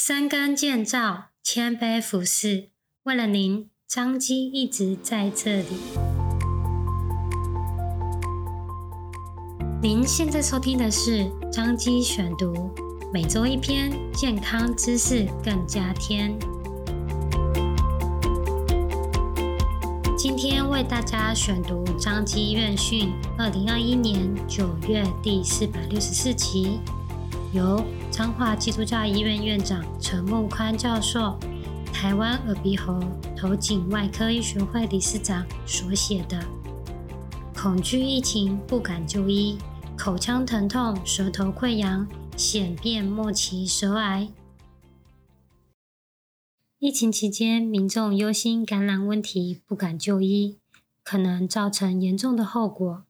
三更建造，千杯服侍，为了您，张基一直在这里。您现在收听的是张基选读，每周一篇健康知识，更加添。今天为大家选读张基院讯二零二一年九月第四百六十四期，由彰化基督教医院院长陈木宽教授、台湾耳鼻喉头颈外科医学会理事长所写的《恐惧疫情不敢就医，口腔疼痛、舌头溃疡显变末期舌癌》。疫情期间，民众忧心感染问题不敢就医，可能造成严重的后果。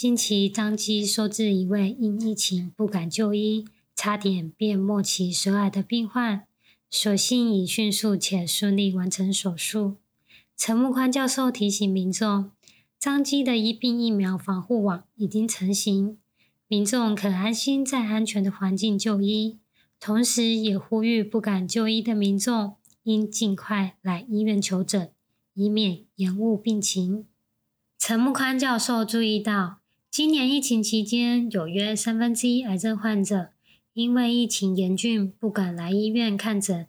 近期彰基收治一位因疫情不敢就医，差点变末期舌癌的病患，所幸已迅速且顺利完成手术。陈木宽教授提醒民众，彰基的医病疫苗防护网已经成型，民众可安心在安全的环境就医。同时，也呼吁不敢就医的民众，应尽快来医院求诊，以免延误病情。陈木宽教授注意到，今年疫情期间，有约三分之一癌症患者。因为疫情严峻，不敢来医院看诊，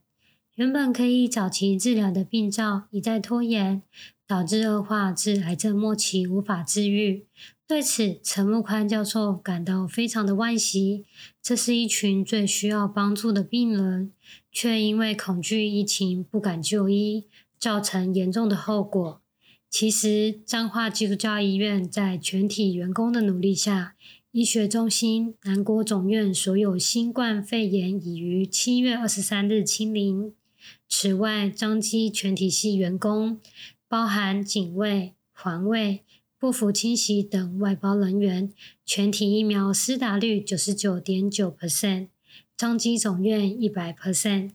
原本可以早期治疗的病灶一再拖延，导致恶化至癌症末期无法治愈。对此，陈木宽教授感到非常的惋惜。这是一群最需要帮助的病人，却因为恐惧疫情不敢就医，造成严重的后果。其实，彰化基督教医院在全体员工的努力下，医学中心、南国总院所有新冠肺炎已于七月二十三日清零。此外，彰基全体系员工，包含警卫、环卫、不服清洗等外包人员，全体疫苗施打率九十九点九 percent，彰基总院一百 percent，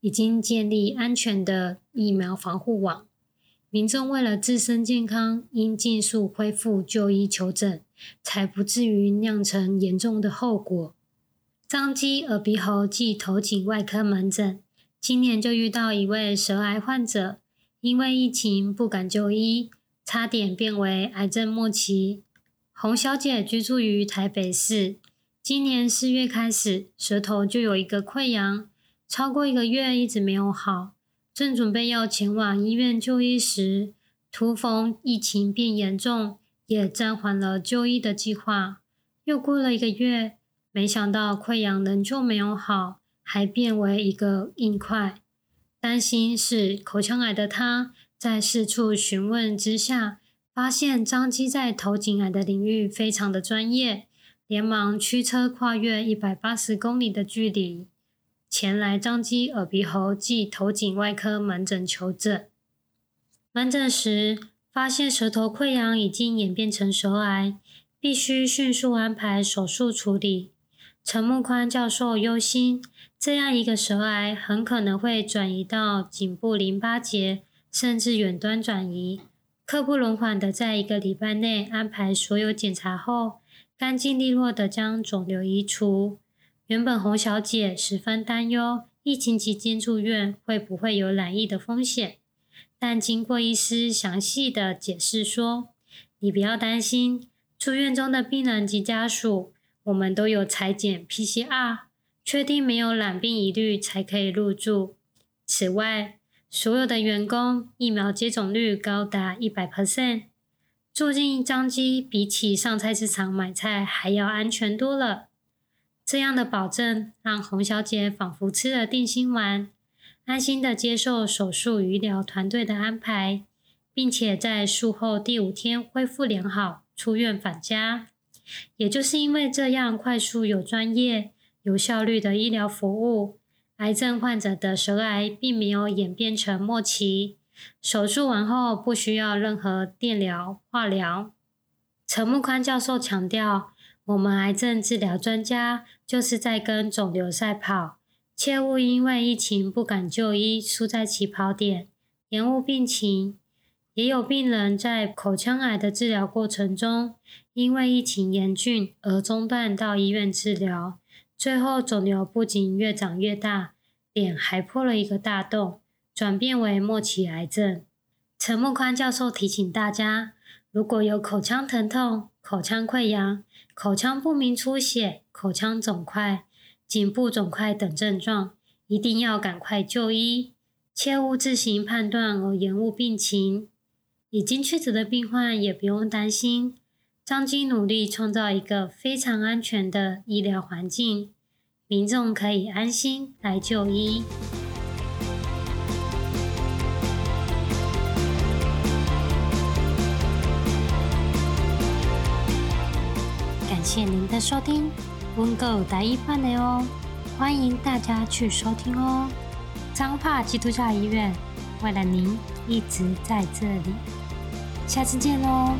已经建立安全的疫苗防护网。民众为了自身健康，应尽速恢复就医求诊。才不至于酿成严重的后果。彰基耳鼻喉暨头颈外科门诊今年就遇到一位舌癌患者，因为疫情不敢就医，差点变为癌症末期。洪小姐居住于台北市，今年四月开始舌头就有一个溃疡，超过一个月一直没有好，正准备要前往医院就医时，突逢疫情变严重。也暂缓了就医的计划。又过了一个月，没想到溃疡仍旧没有好，还变为一个硬块。担心是口腔癌的他，在四处询问之下，发现张基在头颈癌的领域非常的专业，连忙驱车跨越一百八十公里的距离，前来彰基耳鼻喉暨头颈外科门诊求诊。门诊时，发现舌头溃疡已经演变成舌癌，必须迅速安排手术处理。陈木宽教授忧心，这样一个舌癌很可能会转移到颈部淋巴结，甚至远端转移。刻不容缓的在一个礼拜内安排所有检查后，干净利落的将肿瘤移除。原本洪小姐十分担忧，疫情期间住院会不会有染疫的风险。但经过医师详细的解释说，你不要担心，住院中的病人及家属，我们都有采检 PCR，确定没有染病疑虑才可以入住。此外，所有的员工疫苗接种率高达一百 percent，住进张机比起上菜市场买菜还要安全多了。这样的保证让洪小姐仿佛吃了定心丸。安心的接受手术与医疗团队的安排，并且在术后第五天恢复良好，出院返家。也就是因为这样快速、有专业、有效率的医疗服务，癌症患者的舌癌并没有演变成末期。手术完后不需要任何电疗、化疗。陈木宽教授强调，我们癌症治疗专家就是在跟肿瘤赛跑。切勿因为疫情不敢就医，输在起跑点，延误病情。也有病人在口腔癌的治疗过程中，因为疫情严峻而中断到医院治疗，最后肿瘤不仅越长越大，脸还破了一个大洞，转变为末期癌症。陈木宽教授提醒大家，如果有口腔疼痛、口腔溃疡、口腔不明出血、口腔肿块、颈部肿块等症状，一定要赶快就医，切勿自行判断而延误病情。已经确诊的病患也不用担心，张基努力创造一个非常安全的医疗环境，民众可以安心来就医。谢您的收听，温哥达一半的哦。欢迎大家去收听哦！彰化基督教医院为了您一直在这里，下次见喽。